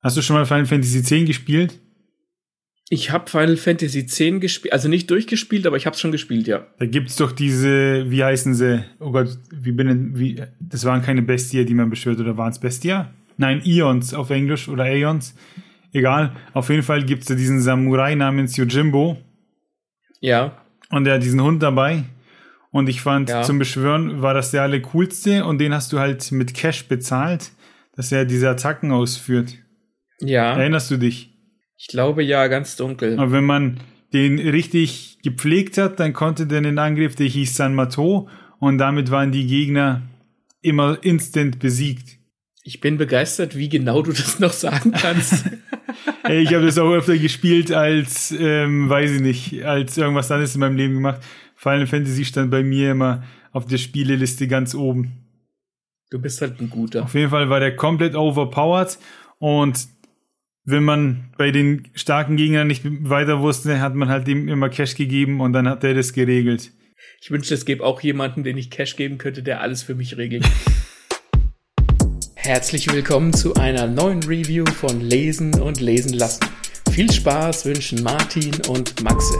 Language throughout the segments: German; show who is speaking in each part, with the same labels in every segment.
Speaker 1: Hast du schon mal Final Fantasy X gespielt?
Speaker 2: Ich habe Final Fantasy X gespielt, also nicht durchgespielt, aber ich habe es schon gespielt, ja.
Speaker 1: Da gibt's doch diese, wie heißen sie? Oh Gott, wie bin denn, wie, das waren keine Bestie, die man beschwört, oder waren es Bestia? Nein, Ions auf Englisch oder Aeons. Egal, auf jeden Fall gibt's da diesen Samurai namens Yojimbo.
Speaker 2: Ja.
Speaker 1: Und der hat diesen Hund dabei. Und ich fand,
Speaker 2: Ja.
Speaker 1: zum Beschwören war das der alle coolste und den hast du halt mit Cash bezahlt, dass er diese Attacken ausführt.
Speaker 2: Ja.
Speaker 1: Erinnerst du dich?
Speaker 2: Ich glaube ja, ganz dunkel.
Speaker 1: Aber wenn man den richtig gepflegt hat, dann konnte der den Angriff, der hieß San Mato und damit waren die Gegner immer instant besiegt.
Speaker 2: Ich bin begeistert, wie genau du das noch sagen kannst.
Speaker 1: Ich habe das auch öfter gespielt als, ähm, weiß ich nicht, als irgendwas anderes in meinem Leben gemacht. Final Fantasy stand bei mir immer auf der Spieleliste ganz oben.
Speaker 2: du bist halt ein guter.
Speaker 1: Auf jeden Fall war der komplett overpowered und wenn man bei den starken Gegnern nicht weiter wusste, hat man halt ihm immer Cash gegeben und dann hat er das geregelt.
Speaker 2: Ich wünschte, es gäbe auch jemanden, den ich Cash geben könnte, der alles für mich regelt. Herzlich willkommen zu einer neuen Review von Lesen und Lesen lassen. Viel Spaß wünschen Martin und Maxe.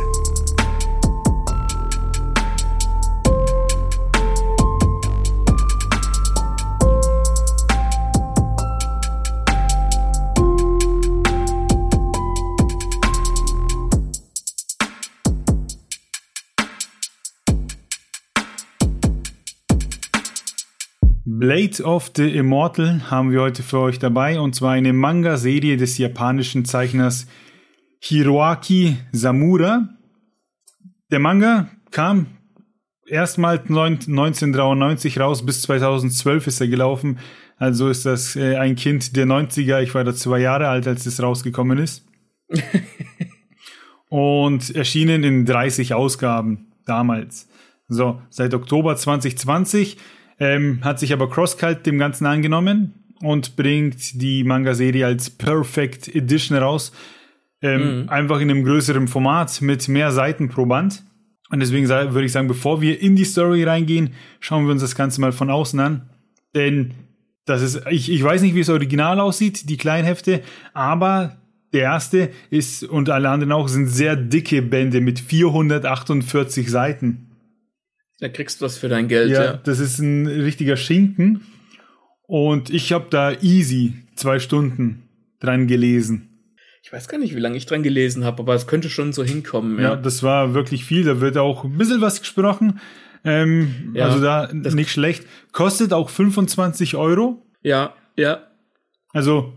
Speaker 1: Blade of the Immortal haben wir heute für euch dabei und zwar eine Manga-Serie des japanischen Zeichners Hiroaki Samura. Der Manga kam erstmals neun- 1993 raus, bis 2012 ist er gelaufen. Also ist das äh, ein Kind der 90er. Ich war da zwei Jahre alt, als es rausgekommen ist. und erschienen in 30 Ausgaben damals. So, seit Oktober 2020 ähm, hat sich aber CrossCult dem Ganzen angenommen und bringt die Manga-Serie als Perfect Edition raus. Ähm, Einfach in einem größeren Format mit mehr Seiten pro Band. Und deswegen würde ich sagen, bevor wir in die Story reingehen, schauen wir uns das Ganze mal von außen an. Denn das ist, ich, ich weiß nicht, wie es original aussieht, die Kleinhefte, aber der erste ist und alle anderen auch sind sehr dicke Bände mit 448 Seiten.
Speaker 2: Da kriegst du was für dein Geld,
Speaker 1: Ja,
Speaker 2: ja.
Speaker 1: das ist ein richtiger Schinken. Und ich habe da easy zwei Stunden dran gelesen.
Speaker 2: Ich weiß gar nicht, wie lange ich dran gelesen habe, aber es könnte schon so hinkommen,
Speaker 1: Ja,
Speaker 2: ja.
Speaker 1: das war wirklich viel. Da wird auch ein bisschen was gesprochen. Ähm,
Speaker 2: Ja,
Speaker 1: also da nicht schlecht. Kostet auch 25 Euro.
Speaker 2: Ja, ja.
Speaker 1: Also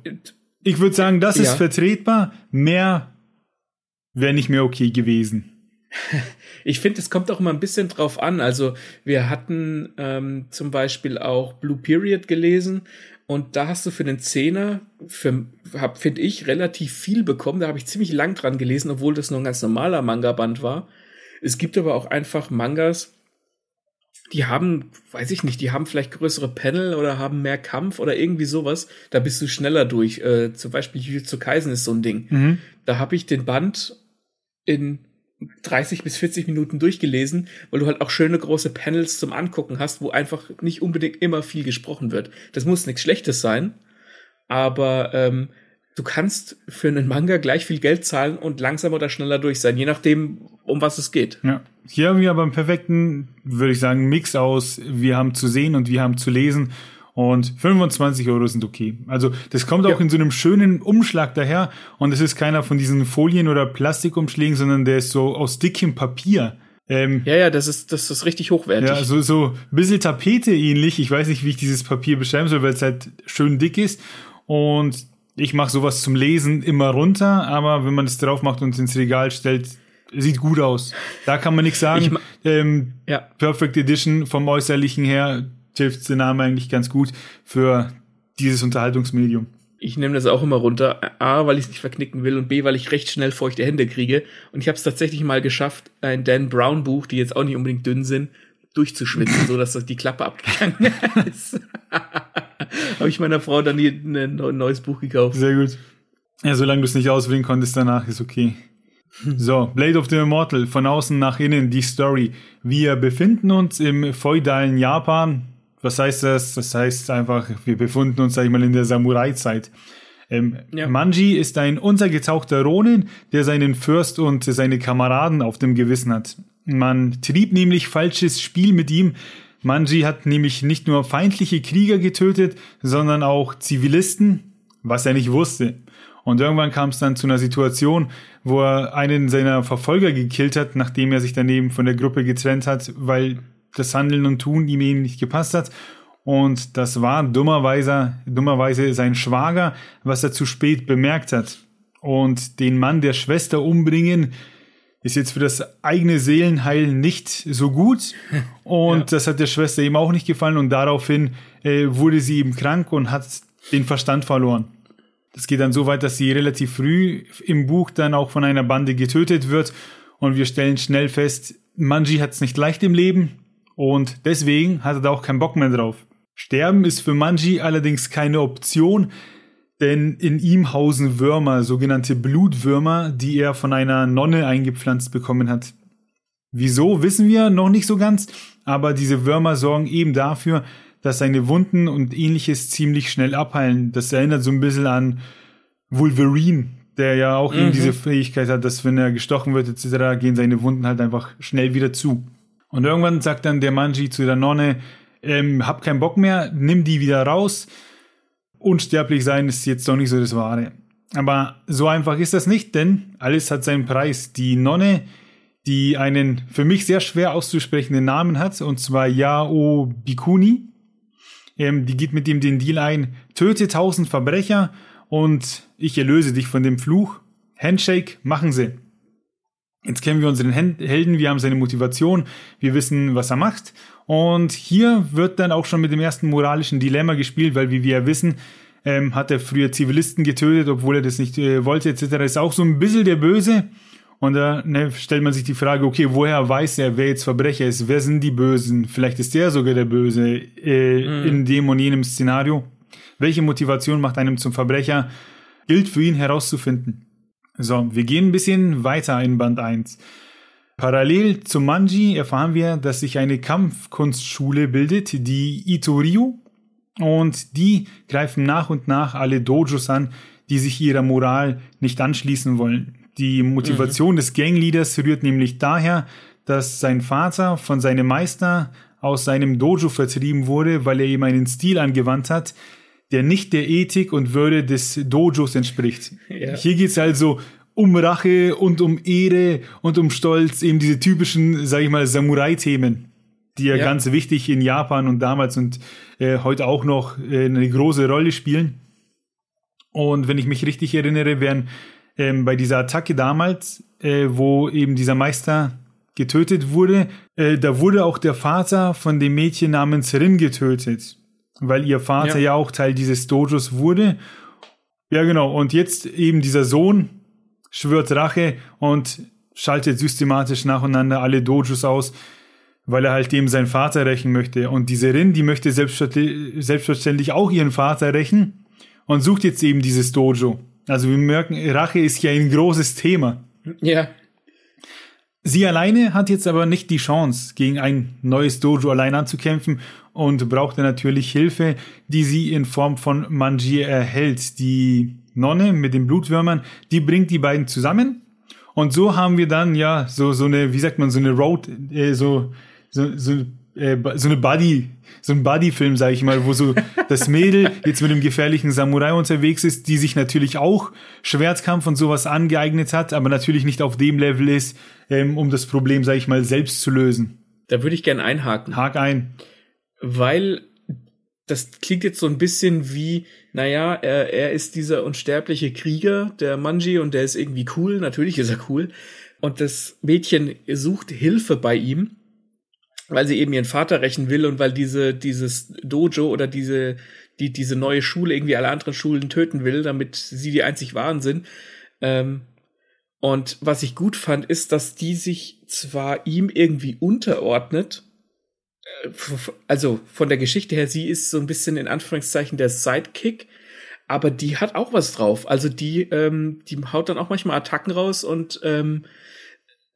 Speaker 1: ich würde sagen, das ist vertretbar. Mehr wäre nicht mehr okay gewesen.
Speaker 2: Ich finde, es kommt auch immer ein bisschen drauf an. Also wir hatten ähm, zum Beispiel auch Blue Period gelesen und da hast du für den Zehner, für, hab, finde ich, relativ viel bekommen. Da habe ich ziemlich lang dran gelesen, obwohl das nur ein ganz normaler Manga-Band war. Es gibt aber auch einfach Mangas, die haben, weiß ich nicht, die haben vielleicht größere Panel oder haben mehr Kampf oder irgendwie sowas. Da bist du schneller durch. Äh, zum Beispiel Jujutsu Kaisen ist so ein Ding.
Speaker 1: Mhm.
Speaker 2: Da habe ich den Band in 30 bis 40 Minuten durchgelesen, weil du halt auch schöne große Panels zum Angucken hast, wo einfach nicht unbedingt immer viel gesprochen wird. Das muss nichts Schlechtes sein, aber ähm, du kannst für einen Manga gleich viel Geld zahlen und langsamer oder schneller durch sein, je nachdem, um was es geht.
Speaker 1: Ja. Hier haben wir aber einen perfekten, würde ich sagen, Mix aus. Wir haben zu sehen und wir haben zu lesen. Und 25 Euro sind okay. Also das kommt auch
Speaker 2: Ja.
Speaker 1: in so einem schönen Umschlag daher. Und es ist keiner von diesen Folien oder Plastikumschlägen, sondern der ist so aus dickem Papier. Ähm,
Speaker 2: Ja, ja, das ist, das ist richtig hochwertig.
Speaker 1: ja, so, so ein bisschen Tapete ähnlich. Ich weiß nicht, wie ich dieses Papier beschreiben soll, weil es halt schön dick ist. Und ich mache sowas zum Lesen immer runter, aber wenn man es drauf macht und ins Regal stellt, sieht gut aus. Da kann man nichts
Speaker 2: Ich
Speaker 1: sagen. Ähm,
Speaker 2: ja.
Speaker 1: Perfect Edition vom Äußerlichen her hilft der Name eigentlich ganz gut für dieses Unterhaltungsmedium.
Speaker 2: Ich nehme das auch immer runter. A, weil ich es nicht verknicken will und B, weil ich recht schnell feuchte Hände kriege. Und ich habe es tatsächlich mal geschafft, ein Dan Brown Buch, die jetzt auch nicht unbedingt dünn sind, durchzuschwitzen, so dass das die Klappe abgegangen ist. habe ich meiner Frau dann hier ein neues Buch gekauft.
Speaker 1: Sehr gut. Ja, solange du es nicht auswählen konntest, danach ist okay. So, Blade of the Immortal, von außen nach innen die Story. Wir befinden uns im feudalen Japan. Was heißt das? Das heißt einfach, wir befinden uns, sag ich mal, in der Samurai-Zeit. Ähm, ja. Manji ist ein untergetauchter Ronin, der seinen Fürst und seine Kameraden auf dem Gewissen hat. Man trieb nämlich falsches Spiel mit ihm. Manji hat nämlich nicht nur feindliche Krieger getötet, sondern auch Zivilisten, was er nicht wusste. Und irgendwann kam es dann zu einer Situation, wo er einen seiner Verfolger gekillt hat, nachdem er sich daneben von der Gruppe getrennt hat, weil das Handeln und Tun ihm eben nicht gepasst hat. Und das war dummerweise, dummerweise sein Schwager, was er zu spät bemerkt hat. Und den Mann der Schwester umbringen, ist jetzt für das eigene Seelenheil nicht so gut. Und ja. das hat der Schwester eben auch nicht gefallen. Und daraufhin äh, wurde sie eben krank und hat den Verstand verloren. Das geht dann so weit, dass sie relativ früh im Buch dann auch von einer Bande getötet wird. Und wir stellen schnell fest, Manji hat es nicht leicht im Leben. Und deswegen hat er da auch keinen Bock mehr drauf. Sterben ist für Manji allerdings keine Option, denn in ihm hausen Würmer, sogenannte Blutwürmer, die er von einer Nonne eingepflanzt bekommen hat. Wieso wissen wir noch nicht so ganz, aber diese Würmer sorgen eben dafür, dass seine Wunden und ähnliches ziemlich schnell abheilen. Das erinnert so ein bisschen an Wolverine, der ja auch mhm. eben diese Fähigkeit hat, dass wenn er gestochen wird etc., gehen seine Wunden halt einfach schnell wieder zu. Und irgendwann sagt dann der Manji zu der Nonne, ähm, hab keinen Bock mehr, nimm die wieder raus. Unsterblich sein ist jetzt doch nicht so das Wahre. Aber so einfach ist das nicht, denn alles hat seinen Preis. Die Nonne, die einen für mich sehr schwer auszusprechenden Namen hat, und zwar Yao Bikuni, ähm, die geht mit ihm den Deal ein, töte tausend Verbrecher und ich erlöse dich von dem Fluch. Handshake machen sie. Jetzt kennen wir unseren Helden, wir haben seine Motivation, wir wissen, was er macht und hier wird dann auch schon mit dem ersten moralischen Dilemma gespielt, weil wie wir ja wissen, ähm, hat er früher Zivilisten getötet, obwohl er das nicht äh, wollte, etc. Ist auch so ein bisschen der Böse. Und da ne, stellt man sich die Frage, okay, woher weiß er, wer jetzt Verbrecher ist? Wer sind die Bösen? Vielleicht ist der sogar der Böse äh, mhm. in dem und jenem Szenario. Welche Motivation macht einem zum Verbrecher? Gilt für ihn herauszufinden. So, wir gehen ein bisschen weiter in Band 1. Parallel zum Manji erfahren wir, dass sich eine Kampfkunstschule bildet, die Itoriu, und die greifen nach und nach alle Dojos an, die sich ihrer Moral nicht anschließen wollen. Die Motivation mhm. des Gangleaders rührt nämlich daher, dass sein Vater von seinem Meister aus seinem Dojo vertrieben wurde, weil er ihm einen Stil angewandt hat, der nicht der Ethik und Würde des Dojos entspricht. Ja. Hier geht's also um Rache und um Ehre und um Stolz, eben diese typischen, sag ich mal, Samurai-Themen, die ja, ja, ganz wichtig in Japan und damals und äh, heute auch noch äh, eine große Rolle spielen. Und wenn ich mich richtig erinnere, wären ähm, bei dieser Attacke damals, äh, wo eben dieser Meister getötet wurde, äh, da wurde auch der Vater von dem Mädchen namens Rin getötet, weil ihr Vater ja. ja auch Teil dieses Dojos wurde. Ja, genau. Und jetzt eben dieser Sohn, schwört Rache und schaltet systematisch nacheinander alle Dojos aus, weil er halt dem seinen Vater rächen möchte. Und diese Rin, die möchte selbstverständlich auch ihren Vater rächen und sucht jetzt eben dieses Dojo. Also wir merken, Rache ist ja ein großes Thema.
Speaker 2: Ja.
Speaker 1: Sie alleine hat jetzt aber nicht die Chance, gegen ein neues Dojo allein anzukämpfen und brauchte natürlich Hilfe, die sie in Form von Manji erhält. Die Nonne mit den Blutwürmern, die bringt die beiden zusammen. Und so haben wir dann ja so, so eine, wie sagt man, so eine Road, äh, so, so, so, äh, so eine Buddy, so ein Buddy-Film, sag ich mal, wo so das Mädel jetzt mit dem gefährlichen Samurai unterwegs ist, die sich natürlich auch Schwertkampf und sowas angeeignet hat, aber natürlich nicht auf dem Level ist, ähm, um das Problem, sag ich mal, selbst zu lösen.
Speaker 2: Da würde ich gerne einhaken.
Speaker 1: Hak ein.
Speaker 2: Weil das klingt jetzt so ein bisschen wie, naja, er, er ist dieser unsterbliche Krieger, der Manji, und der ist irgendwie cool. Natürlich ist er cool. Und das Mädchen sucht Hilfe bei ihm, weil sie eben ihren Vater rächen will und weil diese, dieses Dojo oder diese, die, diese neue Schule irgendwie alle anderen Schulen töten will, damit sie die einzig wahren sind. Ähm, und was ich gut fand, ist, dass die sich zwar ihm irgendwie unterordnet, also von der Geschichte her, sie ist so ein bisschen in Anführungszeichen der Sidekick, aber die hat auch was drauf. Also die, ähm, die haut dann auch manchmal Attacken raus und ähm,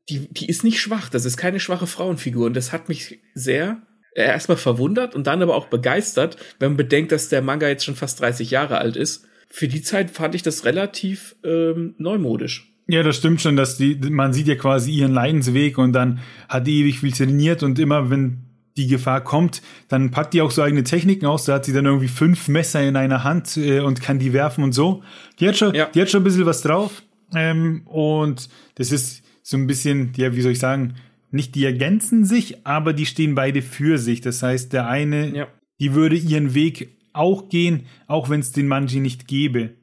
Speaker 2: die, die ist nicht schwach. Das ist keine schwache Frauenfigur. Und das hat mich sehr äh, erstmal verwundert und dann aber auch begeistert, wenn man bedenkt, dass der Manga jetzt schon fast 30 Jahre alt ist. für die Zeit fand ich das relativ ähm, neumodisch.
Speaker 1: Ja, das stimmt schon, dass die, man sieht ja quasi ihren Leidensweg und dann hat die ewig viel trainiert und immer, wenn die Gefahr kommt, dann packt die auch so eigene Techniken aus. Da hat sie dann irgendwie fünf Messer in einer Hand äh, und kann die werfen und so. Die hat schon, ja. die hat schon ein bisschen was drauf. Ähm, und das ist so ein bisschen, ja, wie soll ich sagen, nicht die ergänzen sich, aber die stehen beide für sich. Das heißt, der eine, ja. die würde ihren Weg auch gehen, auch wenn es den Manji nicht gäbe.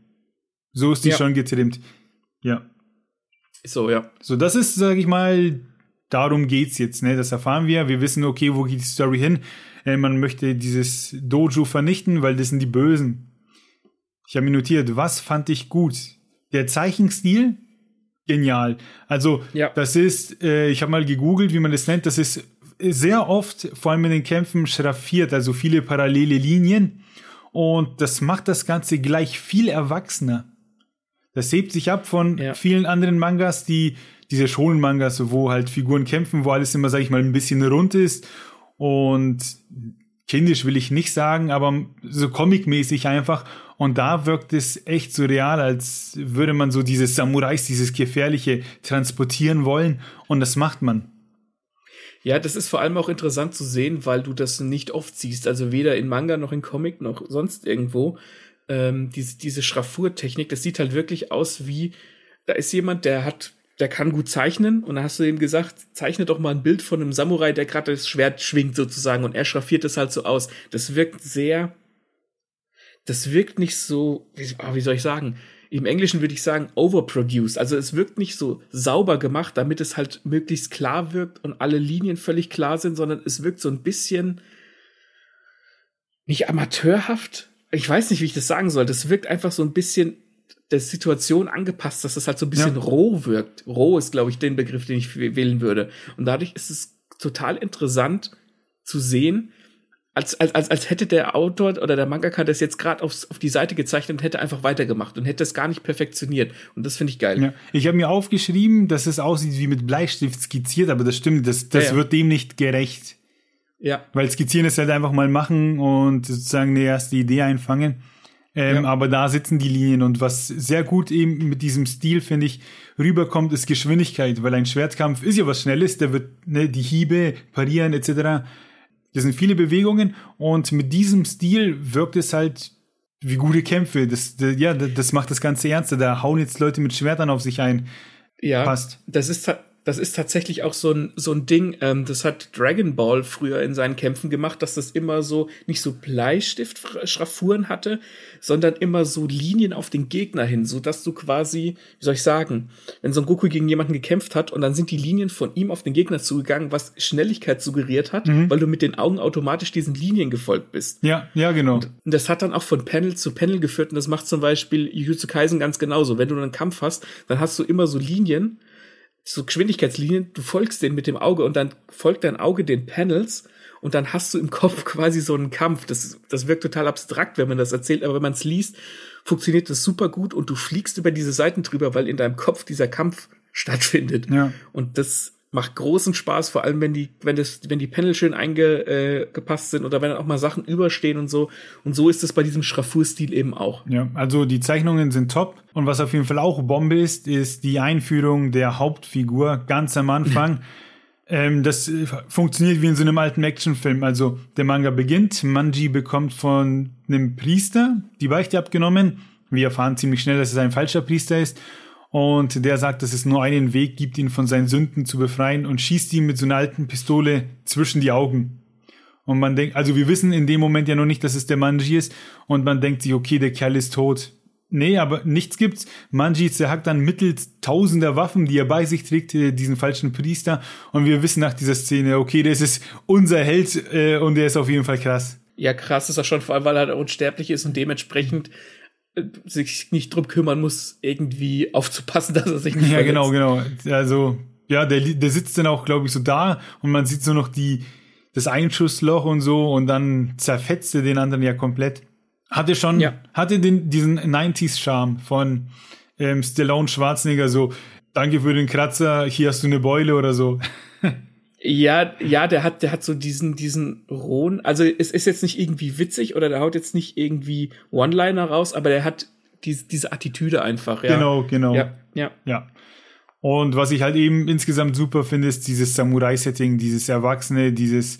Speaker 1: So ist die ja. schon getrimmt. Ja.
Speaker 2: So, ja.
Speaker 1: So, das ist, sag ich mal, darum geht's jetzt, ne? Das erfahren wir. Wir wissen, okay, wo geht die Story hin? Äh, man möchte dieses Dojo vernichten, weil das sind die Bösen. Ich habe mir notiert, was fand ich gut? Der Zeichenstil, genial. Also, ja. das ist, äh, ich habe mal gegoogelt, wie man das nennt, das ist sehr oft, vor allem in den Kämpfen, schraffiert, also viele parallele Linien. Und das macht das Ganze gleich viel erwachsener. Das hebt sich ab von ja. vielen anderen Mangas, die diese Shonen-Mangas, wo halt Figuren kämpfen, wo alles immer, sag ich mal, ein bisschen rund ist und kindisch will ich nicht sagen, aber so comic-mäßig einfach. Und da wirkt es echt so real, als würde man so dieses Samurais, dieses Gefährliche transportieren wollen. Und das macht man.
Speaker 2: Ja, das ist vor allem auch interessant zu sehen, weil du das nicht oft siehst. Also weder in Manga noch in Comic noch sonst irgendwo. Ähm, diese, diese Schraffurtechnik, das sieht halt wirklich aus wie, da ist jemand, der hat der kann gut zeichnen und dann hast du ihm gesagt, zeichne doch mal ein Bild von einem Samurai, der gerade das Schwert schwingt sozusagen und er schraffiert das halt so aus. Das wirkt sehr, das wirkt nicht so, ah, wie soll ich sagen, im Englischen würde ich sagen overproduced. Also es wirkt nicht so sauber gemacht, damit es halt möglichst klar wirkt und alle Linien völlig klar sind, sondern es wirkt so ein bisschen nicht amateurhaft. Ich weiß nicht, wie ich das sagen soll. Das wirkt einfach so ein bisschen der Situation angepasst, dass das halt so ein bisschen ja. roh wirkt. Roh ist, glaube ich, den Begriff, den ich wählen würde. Und dadurch ist es total interessant zu sehen, als, als, als, als hätte der Autor oder der Mangaka das jetzt gerade auf die Seite gezeichnet und hätte einfach weitergemacht und hätte es gar nicht perfektioniert. Und das finde ich geil.
Speaker 1: Ja. Ich habe mir aufgeschrieben, dass es aussieht wie mit Bleistift skizziert, aber das stimmt, das, das ja, wird dem nicht gerecht. Ja. Weil skizzieren ist halt einfach mal machen und sozusagen eine erste Idee einfangen. Ähm, ja. Aber da sitzen die Linien und was sehr gut eben mit diesem Stil, finde ich, rüberkommt, ist Geschwindigkeit, weil ein Schwertkampf ist ja was Schnelles, der wird ne, die Hiebe parieren etc. Das sind viele Bewegungen und mit diesem Stil wirkt es halt wie gute Kämpfe. Das, das ja, das macht das Ganze ernster. Da hauen jetzt Leute mit Schwertern auf sich ein.
Speaker 2: Ja, Passt. das ist das ist tatsächlich auch so ein, so ein Ding, ähm, das hat Dragon Ball früher in seinen Kämpfen gemacht, dass das immer so, nicht so Bleistift-Schraffuren hatte, sondern immer so Linien auf den Gegner hin, so dass du quasi, wie soll ich sagen, wenn so ein Goku gegen jemanden gekämpft hat und dann sind die Linien von ihm auf den Gegner zugegangen, was Schnelligkeit suggeriert hat, mhm. weil du mit den Augen automatisch diesen Linien gefolgt bist.
Speaker 1: Ja, ja, genau. Und
Speaker 2: das hat dann auch von Panel zu Panel geführt und das macht zum Beispiel Jujutsu Kaisen ganz genauso. Wenn du einen Kampf hast, dann hast du immer so Linien, so Geschwindigkeitslinien, du folgst denen mit dem Auge und dann folgt dein Auge den Panels und dann hast du im Kopf quasi so einen Kampf. Das, das wirkt total abstrakt, wenn man das erzählt, aber wenn man es liest, funktioniert das super gut und du fliegst über diese Seiten drüber, weil in deinem Kopf dieser Kampf stattfindet. Ja. Und das macht großen Spaß, vor allem wenn die, wenn das, wenn die Panel schön eingepasst äh, sind oder wenn dann auch mal Sachen überstehen und so. Und so ist es bei diesem Schraffurstil eben auch.
Speaker 1: Ja, also die Zeichnungen sind top. Und was auf jeden Fall auch Bombe ist, ist die Einführung der Hauptfigur ganz am Anfang. ähm, das äh, funktioniert wie in so einem alten Actionfilm. Also der Manga beginnt, Manji bekommt von einem Priester die Beichte abgenommen. Wir erfahren ziemlich schnell, dass es ein falscher Priester ist und der sagt, dass es nur einen Weg gibt, ihn von seinen Sünden zu befreien und schießt ihm mit so einer alten Pistole zwischen die Augen. Und man denkt, also wir wissen in dem Moment ja noch nicht, dass es der Manji ist und man denkt sich, okay, der Kerl ist tot. Nee, aber nichts gibt's. Manji zerhackt dann mittels tausender Waffen, die er bei sich trägt, äh, diesen falschen Priester. Und wir wissen nach dieser Szene, okay, das ist unser Held äh, und der ist auf jeden Fall krass.
Speaker 2: Ja, krass ist er schon, vor allem weil er unsterblich ist und dementsprechend sich nicht drum kümmern muss, irgendwie aufzupassen, dass er sich nicht
Speaker 1: Ja, verletzt. genau, genau. Also, ja, der, der sitzt dann auch, glaube ich, so da und man sieht so noch die, das Einschussloch und so und dann zerfetzt er den anderen ja komplett. Hatte schon, ja. hatte den, diesen 90s-Charme von ähm, Stallone Schwarzenegger so, danke für den Kratzer, hier hast du eine Beule oder so.
Speaker 2: Ja, ja, der hat, der hat so diesen, diesen rohen, also es ist jetzt nicht irgendwie witzig oder der haut jetzt nicht irgendwie One-Liner raus, aber der hat diese, diese Attitüde einfach, ja.
Speaker 1: Genau, genau.
Speaker 2: Ja, ja.
Speaker 1: Ja. Und was ich halt eben insgesamt super finde, ist dieses Samurai-Setting, dieses Erwachsene, dieses,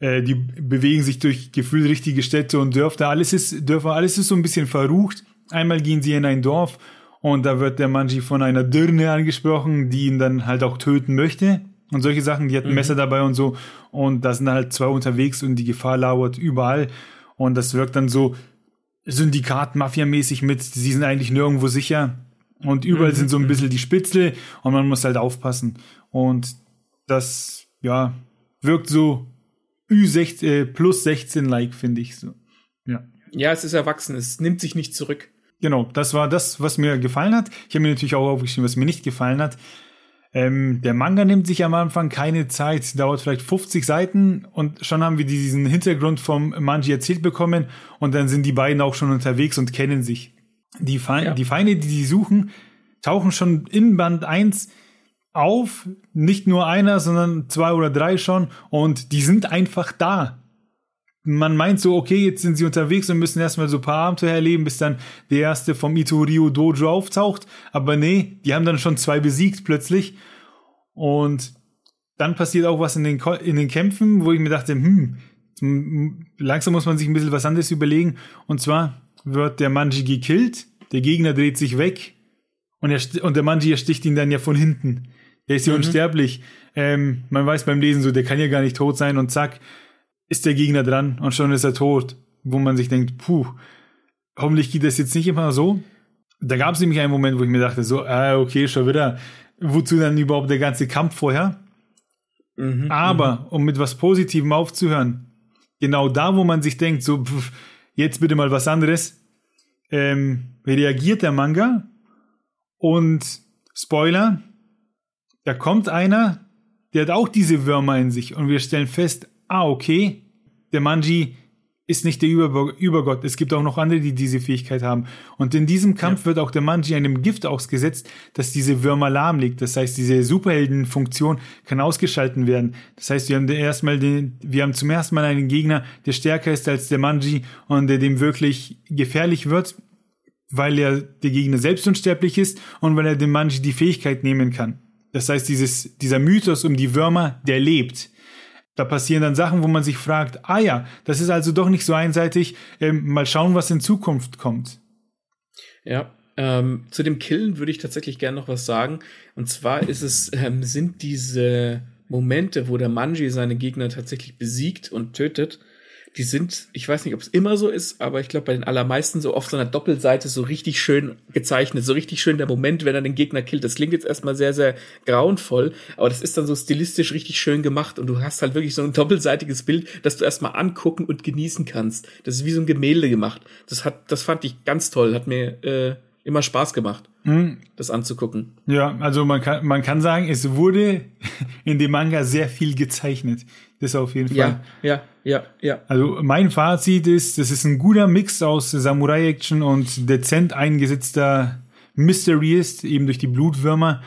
Speaker 1: äh, die bewegen sich durch gefühlt richtige Städte und Dörfer. Alles ist, Dörfer, alles ist so ein bisschen verrucht. Einmal gehen sie in ein Dorf und da wird der Manji von einer Dirne angesprochen, die ihn dann halt auch töten möchte. Und solche Sachen, die hat ein
Speaker 2: Mhm.
Speaker 1: Messer dabei und so. Und da sind halt zwei unterwegs und die Gefahr lauert überall. Und das wirkt dann so Syndikat, Mafia-mäßig mit, sie sind eigentlich nirgendwo sicher. Und überall
Speaker 2: Mhm,
Speaker 1: sind so ein
Speaker 2: mhm.
Speaker 1: bisschen die Spitzel und man muss halt aufpassen. Und das, ja, wirkt so Ü16, äh, plus 16-like, finde ich so. Ja.
Speaker 2: Ja, es ist erwachsen, es nimmt sich nicht zurück.
Speaker 1: Genau, das war das, was mir gefallen hat. Ich habe mir natürlich auch aufgeschrieben, was mir nicht gefallen hat. Ähm, der Manga nimmt sich am Anfang keine Zeit, dauert vielleicht 50 Seiten und schon haben wir diesen Hintergrund vom Manji erzählt bekommen und dann sind die beiden auch schon unterwegs und kennen sich. Die, Fe
Speaker 2: Ja.
Speaker 1: die Feinde, die die suchen, tauchen schon in Band 1 auf. Nicht nur einer, sondern zwei oder drei schon und die sind einfach da man meint so, okay, jetzt sind sie unterwegs und müssen erstmal so ein paar Abenteuer erleben, bis dann der erste vom Itorio Dojo auftaucht. Aber nee, die haben dann schon zwei besiegt plötzlich. Und dann passiert auch was in den, in den Kämpfen, wo ich mir dachte, hm, langsam muss man sich ein bisschen was anderes überlegen. Und zwar wird der Manji gekillt, der Gegner dreht sich weg und, er, und der Manji ersticht ihn dann ja von hinten. Der ist ja
Speaker 2: Mhm.
Speaker 1: unsterblich. Ähm, man weiß beim Lesen so, der kann ja gar nicht tot sein und zack, ist der Gegner dran und schon ist er tot. Wo man sich denkt, puh, hoffentlich geht das jetzt nicht immer so. Da gab es nämlich einen Moment, wo ich mir dachte, so, ah, okay, schon wieder, wozu dann überhaupt der ganze Kampf vorher?
Speaker 2: Mhm,
Speaker 1: Aber, um mit was Positivem aufzuhören, genau da, wo man sich denkt, so, pf, jetzt bitte mal was anderes, ähm, reagiert der Manga und Spoiler, da kommt einer, der hat auch diese Würmer in sich und wir stellen fest, ah, okay, der Manji ist nicht der Über Übergott. Es gibt auch noch andere, die diese Fähigkeit haben. Und in diesem Kampf wird auch der Manji einem Gift ausgesetzt, das diese Würmer lahmlegt. Das heißt, diese Superheldenfunktion kann ausgeschalten werden. Das heißt, wir haben erstmal den, wir haben zum ersten Mal einen Gegner, der stärker ist als der Manji und der dem wirklich gefährlich wird, weil er der Gegner selbst unsterblich ist und weil er dem Manji die Fähigkeit nehmen kann. Das heißt, dieses, dieser Mythos um die Würmer, der lebt. Da passieren dann Sachen, wo man sich fragt, ah ja, das ist also doch nicht so einseitig, ähm, mal schauen, was in Zukunft kommt.
Speaker 2: Ja, ähm, zu dem Killen würde ich tatsächlich gerne noch was sagen. Und zwar ist es, ähm, sind diese Momente, wo der Manji seine Gegner tatsächlich besiegt und tötet, die sind, ich weiß nicht, ob es immer so ist, aber ich glaube bei den allermeisten so auf so einer Doppelseite so richtig schön gezeichnet, so richtig schön der Moment, wenn er den Gegner killt. Das klingt jetzt erstmal sehr, sehr grauenvoll, aber das ist dann so stilistisch richtig schön gemacht und du hast halt wirklich so ein doppelseitiges Bild, das du erstmal angucken und genießen kannst. Das ist wie so ein Gemälde gemacht. Das hat, das fand ich ganz toll, hat mir äh, immer Spaß gemacht,
Speaker 1: Hm,
Speaker 2: das anzugucken.
Speaker 1: ja, also man kann, man kann sagen, es wurde in dem Manga sehr viel gezeichnet. Das auf jeden Fall.
Speaker 2: Ja, ja, ja, ja.
Speaker 1: Also mein Fazit ist, das ist ein guter Mix aus Samurai-Action und dezent eingesetzter Mystery ist, eben durch die Blutwürmer.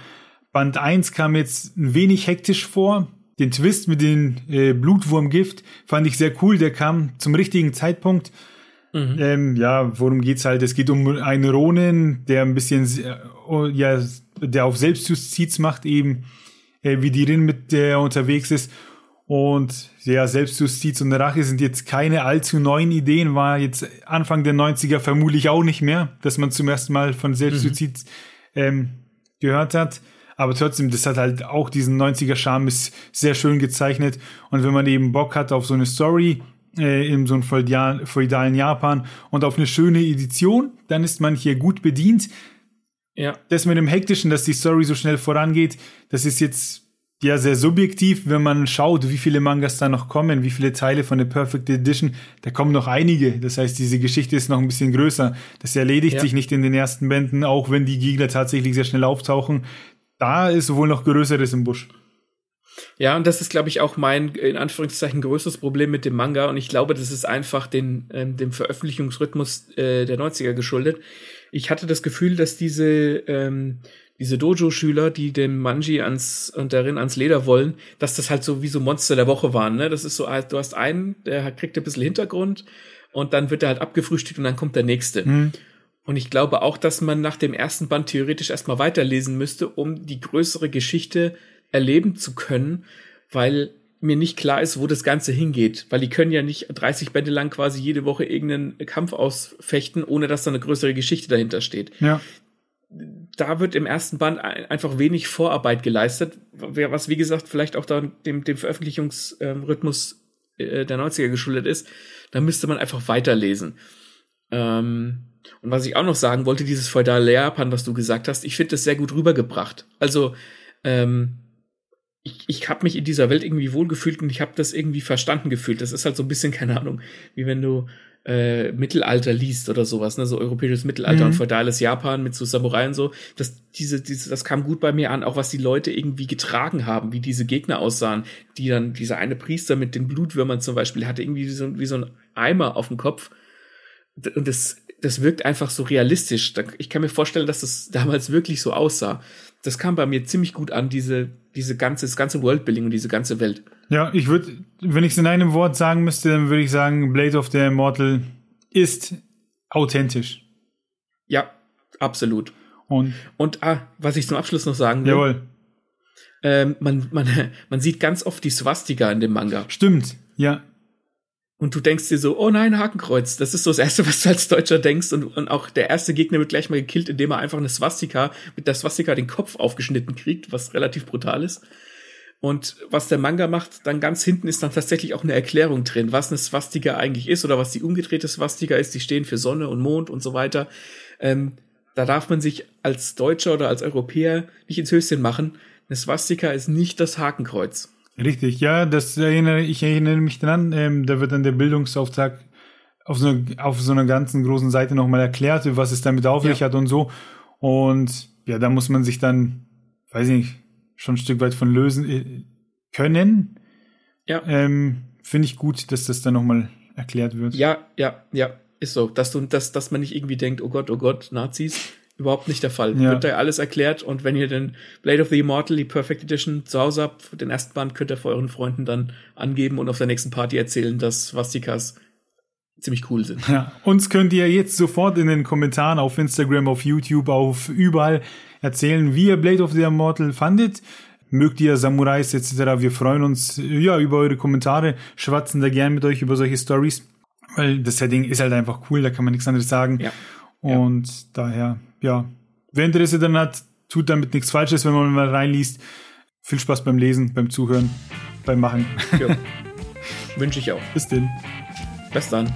Speaker 1: Band 1 kam jetzt ein wenig hektisch vor. Den Twist mit dem äh, Blutwurmgift fand ich sehr cool. Der kam zum richtigen Zeitpunkt. Ähm, ja, worum geht's halt? Es geht um einen Ronin, der ein bisschen, äh, ja, der auf Selbstjustiz macht eben, äh, wie die Rin mit der er unterwegs ist. Und ja, Selbstjustiz und Rache sind jetzt keine allzu neuen Ideen, war jetzt Anfang der 90er vermutlich auch nicht mehr, dass man zum ersten Mal von Selbstjustiz ähm, gehört hat. Aber trotzdem, das hat halt auch diesen 90er-Charme, ist sehr schön gezeichnet. Und wenn man eben Bock hat auf so eine Story äh, in so einem feudal, feudalen Japan und auf eine schöne Edition, dann ist man hier gut bedient.
Speaker 2: Ja,
Speaker 1: Das mit dem Hektischen, dass die Story so schnell vorangeht, das ist jetzt ja sehr subjektiv, wenn man schaut, wie viele Mangas da noch kommen, wie viele Teile von der Perfect Edition, da kommen noch einige. Das heißt, diese Geschichte ist noch ein bisschen größer. Das erledigt
Speaker 2: Ja.
Speaker 1: sich nicht in den ersten Bänden, auch wenn die Gegner tatsächlich sehr schnell auftauchen. Da ist wohl noch Größeres im Busch.
Speaker 2: Ja, und das ist, glaube ich, auch mein, in Anführungszeichen, größtes Problem mit dem Manga. Und ich glaube, das ist einfach den, ähm, dem Veröffentlichungsrhythmus äh, der 90er geschuldet. Ich hatte das Gefühl, dass diese, ähm, diese Dojo-Schüler, die dem Manji ans und darin ans Leder wollen, dass das halt so wie so Monster der Woche waren. Ne? Das ist so, halt, du hast einen, der kriegt ein bisschen Hintergrund und dann wird er halt abgefrühstückt und dann kommt der nächste.
Speaker 1: Hm.
Speaker 2: Und ich glaube auch, dass man nach dem ersten Band theoretisch erstmal weiterlesen müsste, um die größere Geschichte erleben zu können, weil mir nicht klar ist, wo das Ganze hingeht, weil die können ja nicht 30 Bände lang quasi jede Woche irgendeinen Kampf ausfechten, ohne dass da eine größere Geschichte dahinter steht.
Speaker 1: Ja.
Speaker 2: Da wird im ersten Band einfach wenig Vorarbeit geleistet, was wie gesagt vielleicht auch dann dem, dem Veröffentlichungsrhythmus äh, der 90er geschuldet ist. Da müsste man einfach weiterlesen. Ähm, und was ich auch noch sagen wollte, dieses feudale Japan, was du gesagt hast, ich finde das sehr gut rübergebracht. Also ähm, ich, ich habe mich in dieser Welt irgendwie wohlgefühlt und ich habe das irgendwie verstanden gefühlt. Das ist halt so ein bisschen, keine Ahnung, wie wenn du äh, Mittelalter liest oder sowas, ne, so europäisches Mittelalter mhm. und feudales Japan mit so Samurai und so. Das, diese, diese, das kam gut bei mir an, auch was die Leute irgendwie getragen haben, wie diese Gegner aussahen, die dann, dieser eine Priester mit den Blutwürmern zum Beispiel hatte irgendwie wie so, wie so ein Eimer auf dem Kopf. Und das, das wirkt einfach so realistisch. Ich kann mir vorstellen, dass das damals wirklich so aussah. Das kam bei mir ziemlich gut an, diese, diese ganze, das ganze Worldbuilding und diese ganze Welt.
Speaker 1: Ja, ich würde, wenn ich es in einem Wort sagen müsste, dann würde ich sagen, Blade of the Immortal ist authentisch.
Speaker 2: Ja, absolut.
Speaker 1: Und,
Speaker 2: und ah, was ich zum Abschluss noch sagen will.
Speaker 1: Jawohl.
Speaker 2: Ähm, man, man, man sieht ganz oft die Swastika in dem Manga.
Speaker 1: Stimmt, ja.
Speaker 2: Und du denkst dir so, oh nein, Hakenkreuz. Das ist so das Erste, was du als Deutscher denkst. Und, und auch der erste Gegner wird gleich mal gekillt, indem er einfach eine Swastika, mit der Swastika den Kopf aufgeschnitten kriegt, was relativ brutal ist. Und was der Manga macht, dann ganz hinten ist dann tatsächlich auch eine Erklärung drin, was eine Swastika eigentlich ist oder was die umgedrehte Swastika ist. Die stehen für Sonne und Mond und so weiter. Ähm, da darf man sich als Deutscher oder als Europäer nicht ins Höschen machen. Eine Swastika ist nicht das Hakenkreuz.
Speaker 1: Richtig, ja, das erinnere ich erinnere mich dran. Ähm, da wird dann der Bildungsauftrag auf so, auf so einer ganzen großen Seite nochmal erklärt, was es damit auf sich ja. hat und so. Und ja, da muss man sich dann, weiß ich nicht, schon ein Stück weit von lösen äh, können.
Speaker 2: Ja.
Speaker 1: Ähm, Finde ich gut, dass das dann nochmal erklärt wird.
Speaker 2: Ja, ja, ja, ist so. Dass, du, dass, dass man nicht irgendwie denkt, oh Gott, oh Gott, Nazis überhaupt nicht der Fall. Ja. Wird da alles erklärt und wenn ihr den Blade of the Immortal, die Perfect Edition zu Hause habt, den ersten Band könnt ihr vor euren Freunden dann angeben und auf der nächsten Party erzählen, dass Vastikas ziemlich cool sind.
Speaker 1: Ja, uns könnt ihr jetzt sofort in den Kommentaren auf Instagram, auf YouTube, auf überall erzählen, wie ihr Blade of the Immortal fandet. Mögt ihr Samurais etc. Wir freuen uns ja über eure Kommentare, schwatzen da gern mit euch über solche Stories, weil das Setting ist halt einfach cool, da kann man nichts anderes sagen.
Speaker 2: Ja.
Speaker 1: Und ja. daher ja, wer Interesse daran hat, tut damit nichts Falsches, wenn man mal reinliest. Viel Spaß beim Lesen, beim Zuhören, beim Machen.
Speaker 2: Ja. Wünsche ich auch.
Speaker 1: Bis denn.
Speaker 2: Bis dann.